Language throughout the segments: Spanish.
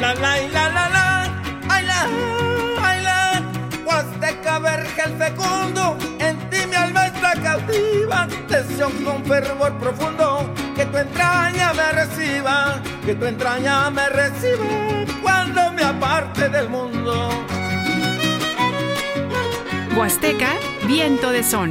La, Huasteca vergel fecundo, en ti mi alma está cautiva, deseo con fervor profundo que tu entraña me reciba, que tu entraña me reciba cuando me aparte del mundo. Huasteca, viento de son.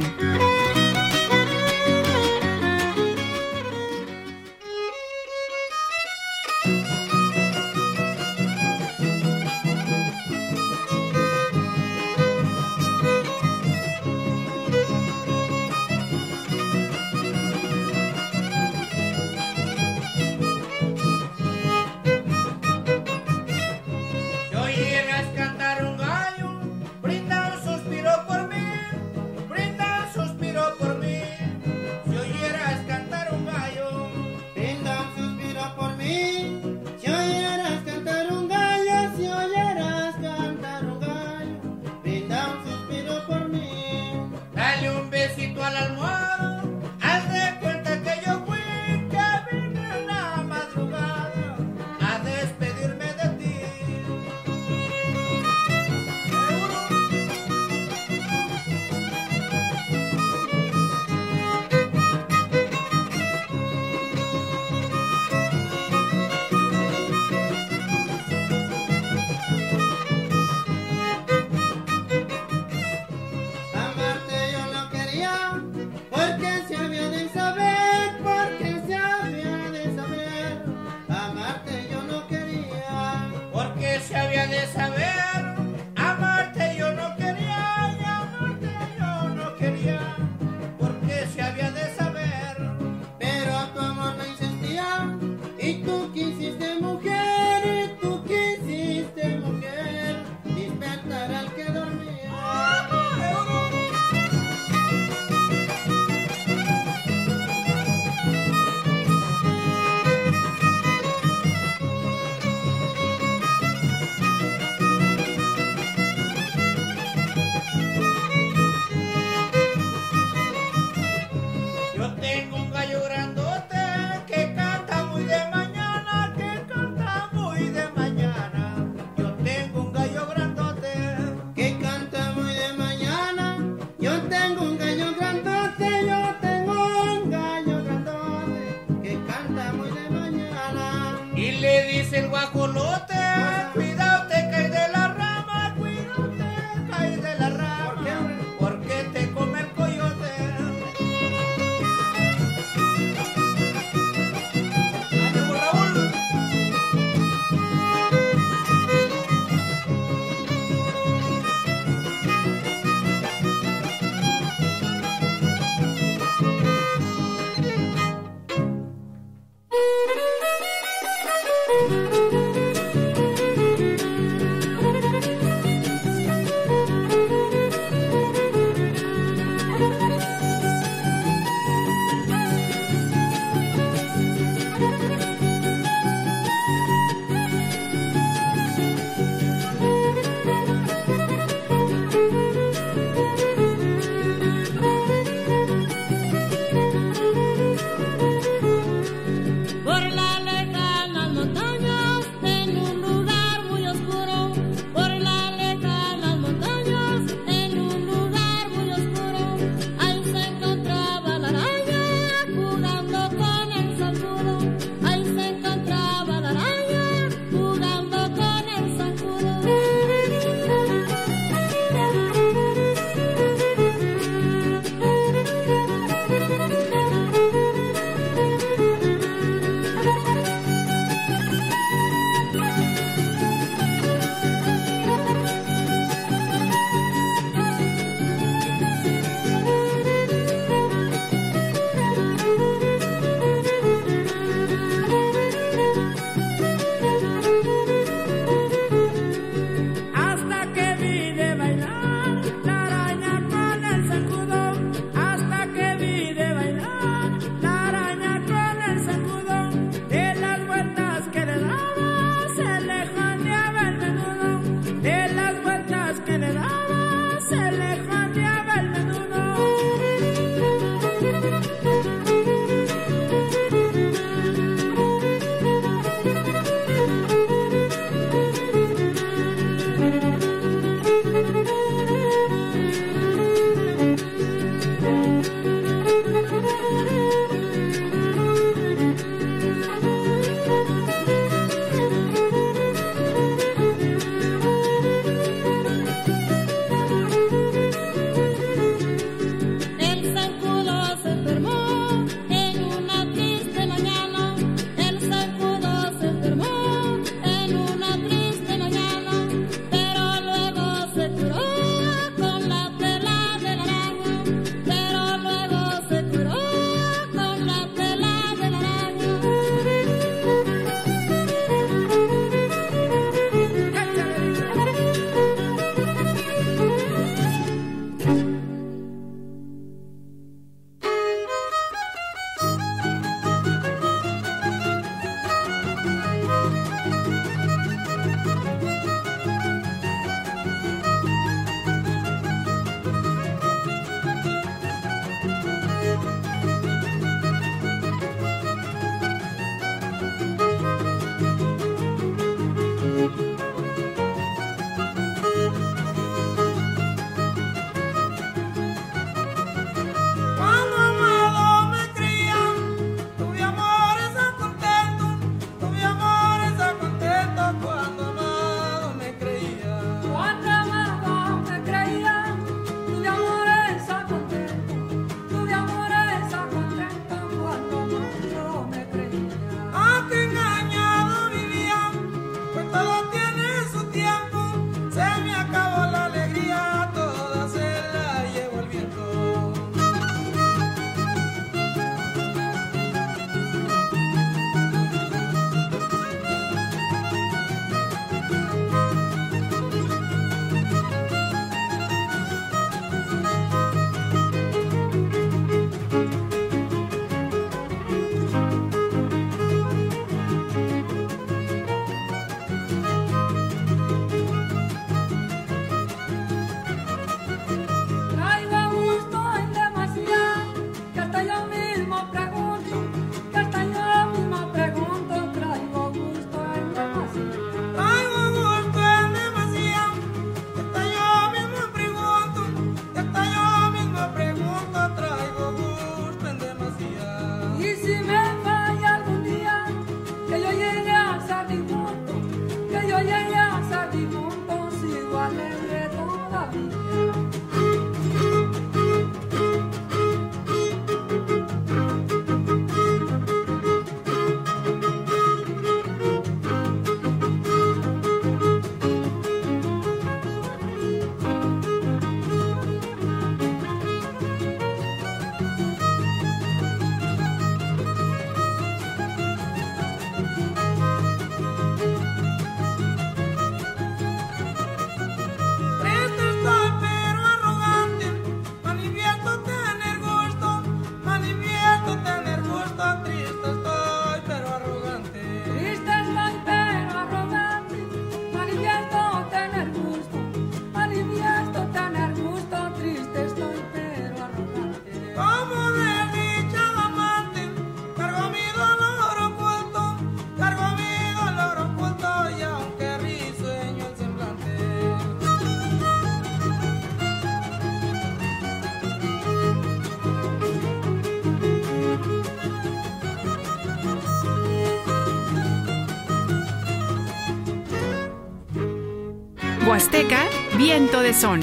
Huasteca, viento de son.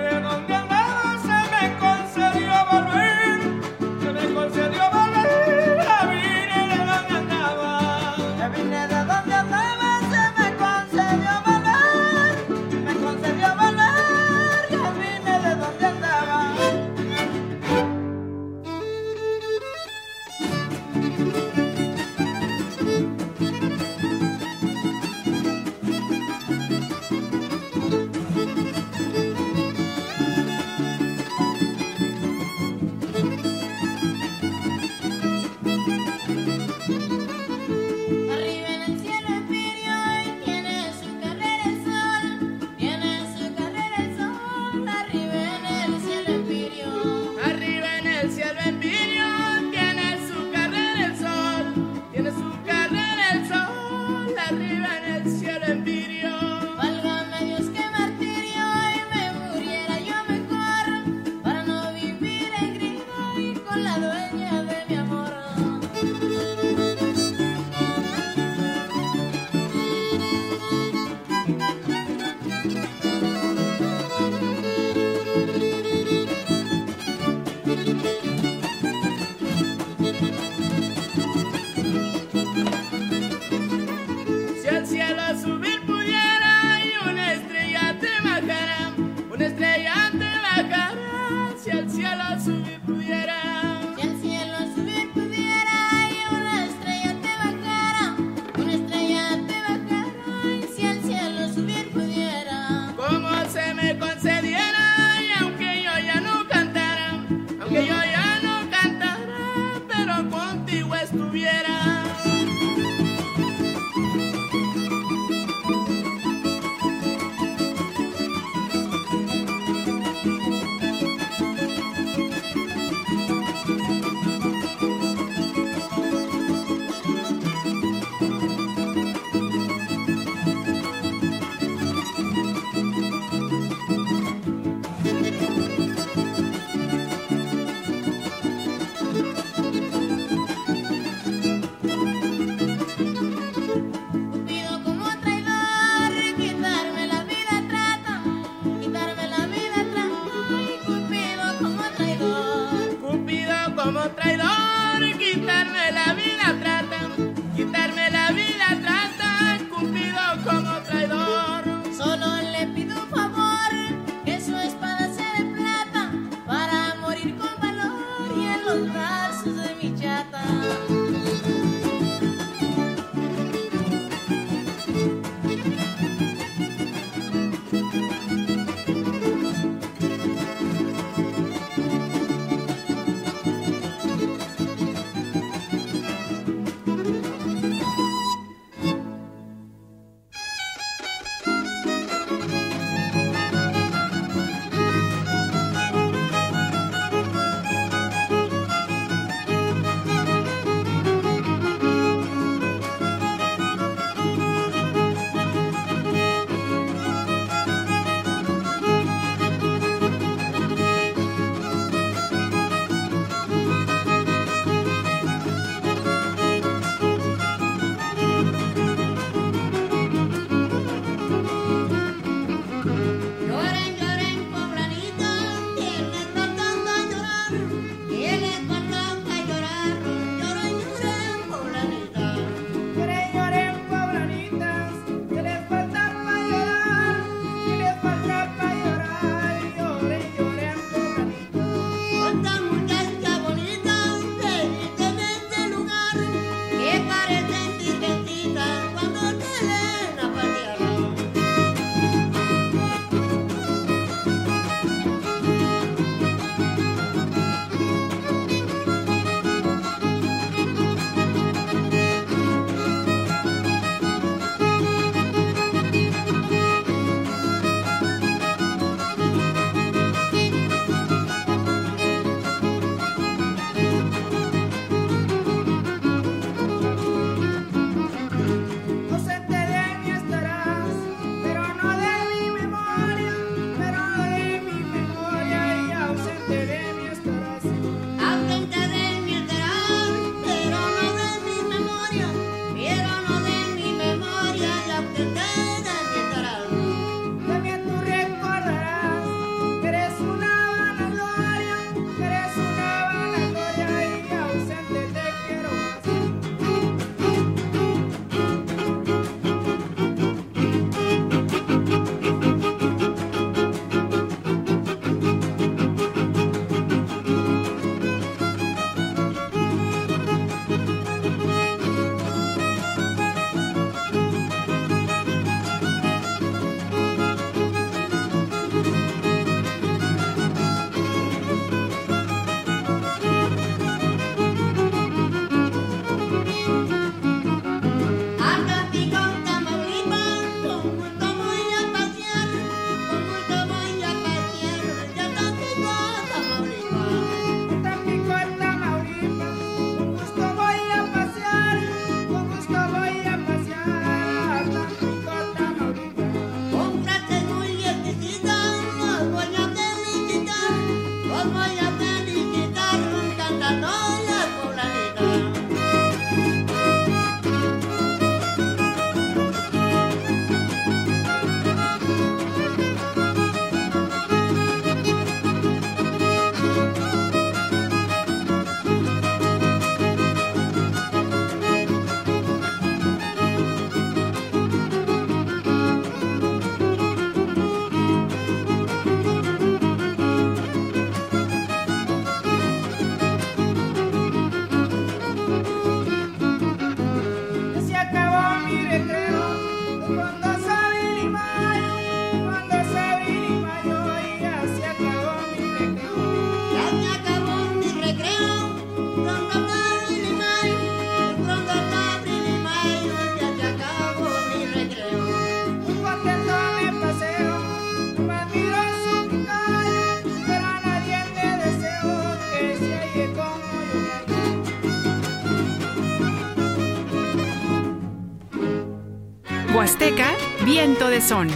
Huasteca, viento de son.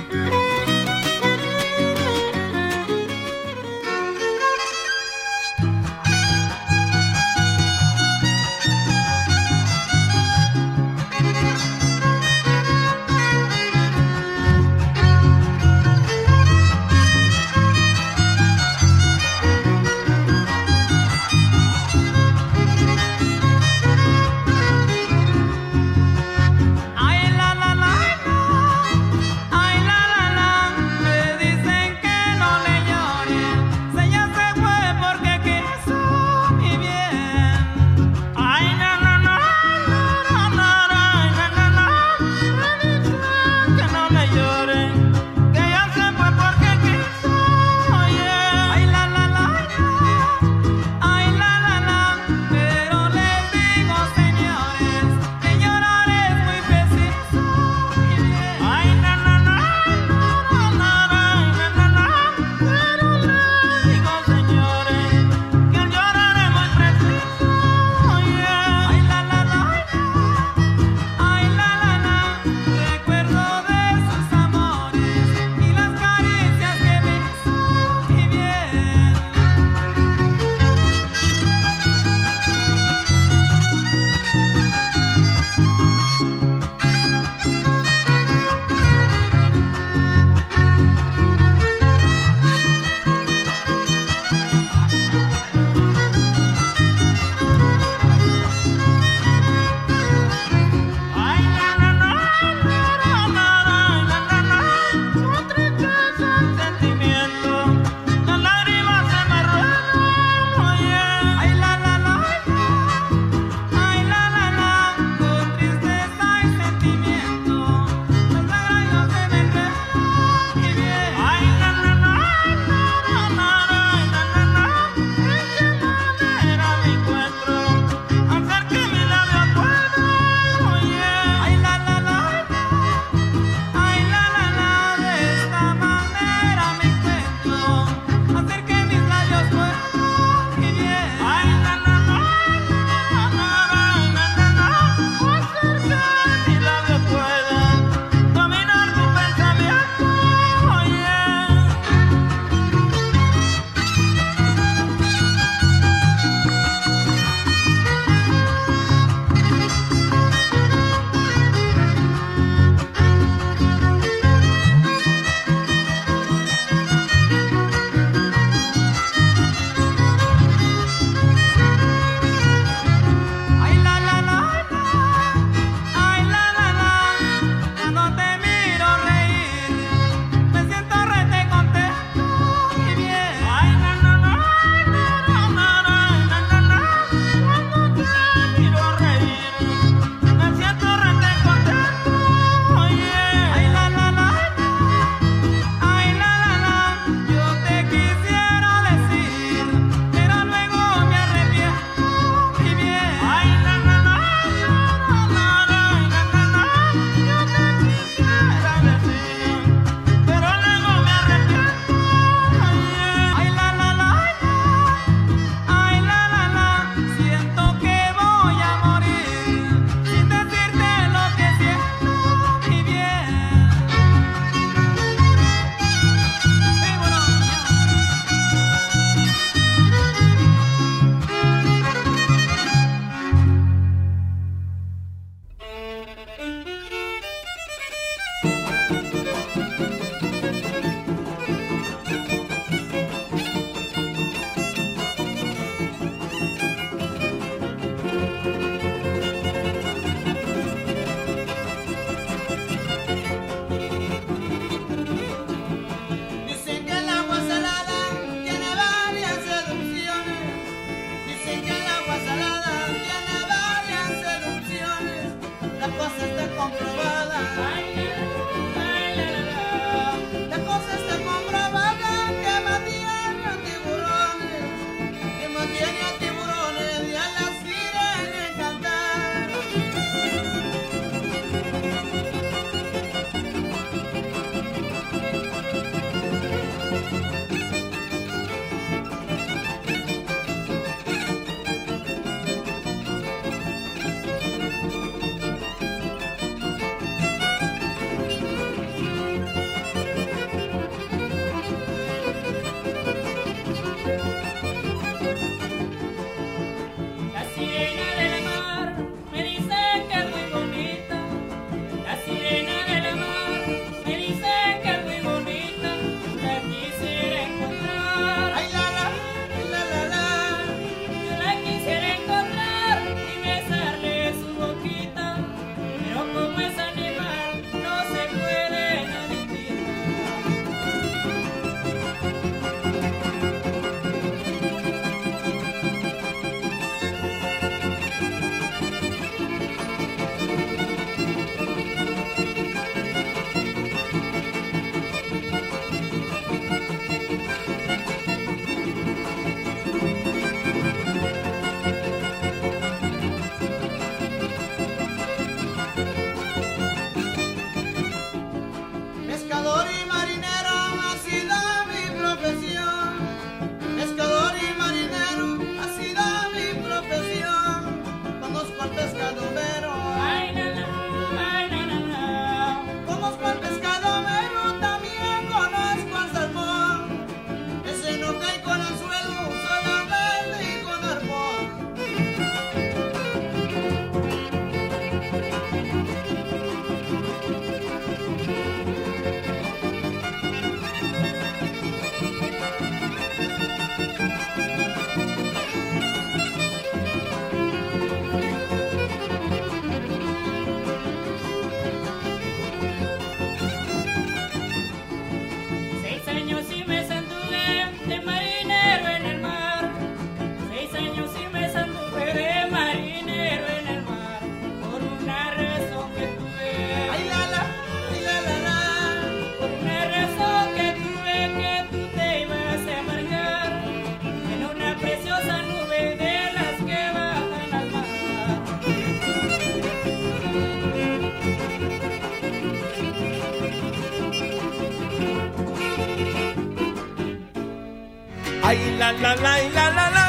La la la la la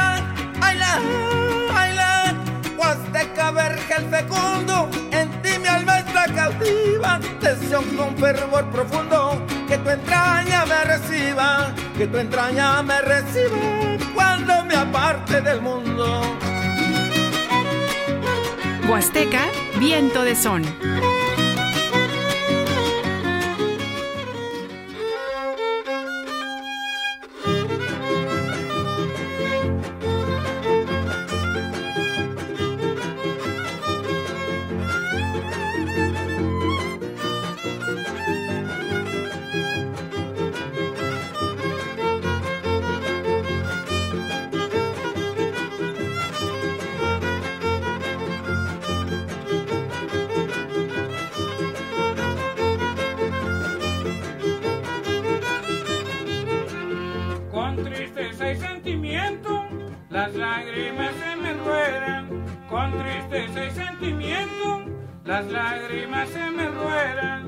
ay la, ay la, Huasteca vergel fecundo, en ti mi alma está cautiva, deseo con fervor profundo, que tu entraña me reciba, que tu entraña me reciba, cuando me aparte del mundo. Huasteca, viento de son. Las lágrimas se me ruedan. Con tristeza y sentimiento, las lágrimas se me ruedan.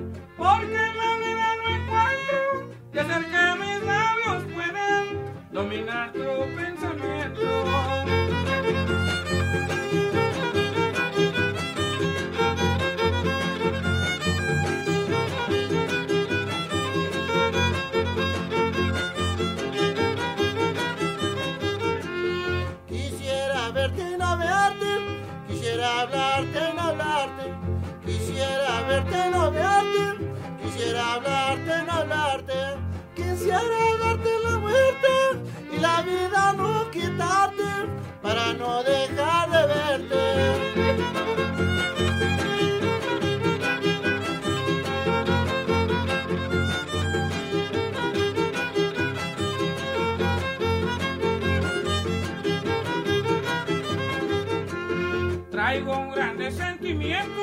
Traigo un grande sentimiento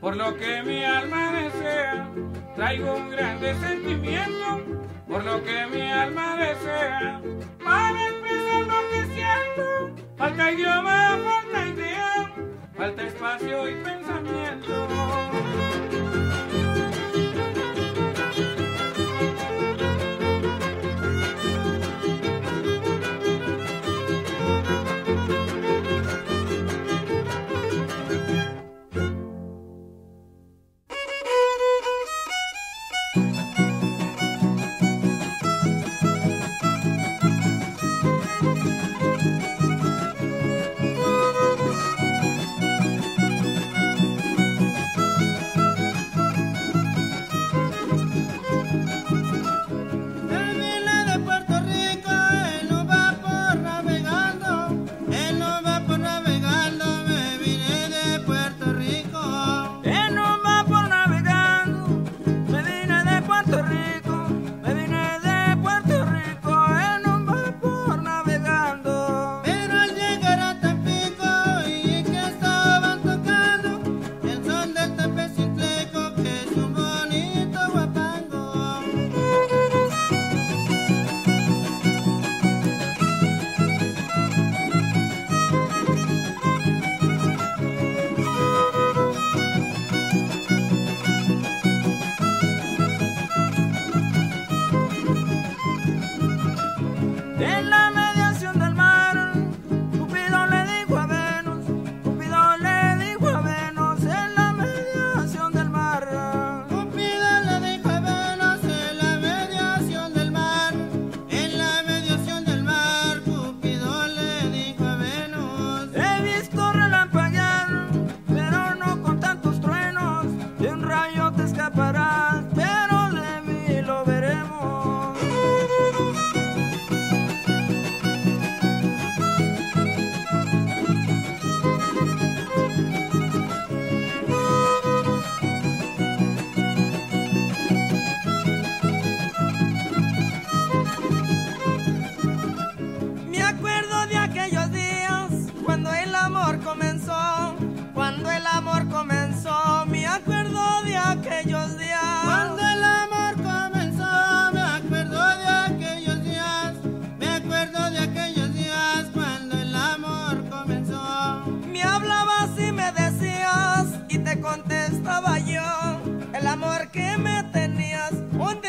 por lo que mi alma desea. Traigo un grande sentimiento por lo que mi alma desea. Para expresar lo que siento, falta idioma, falta idea, falta espacio y pensamiento. estaba yo? El amor que me tenías, ¿dónde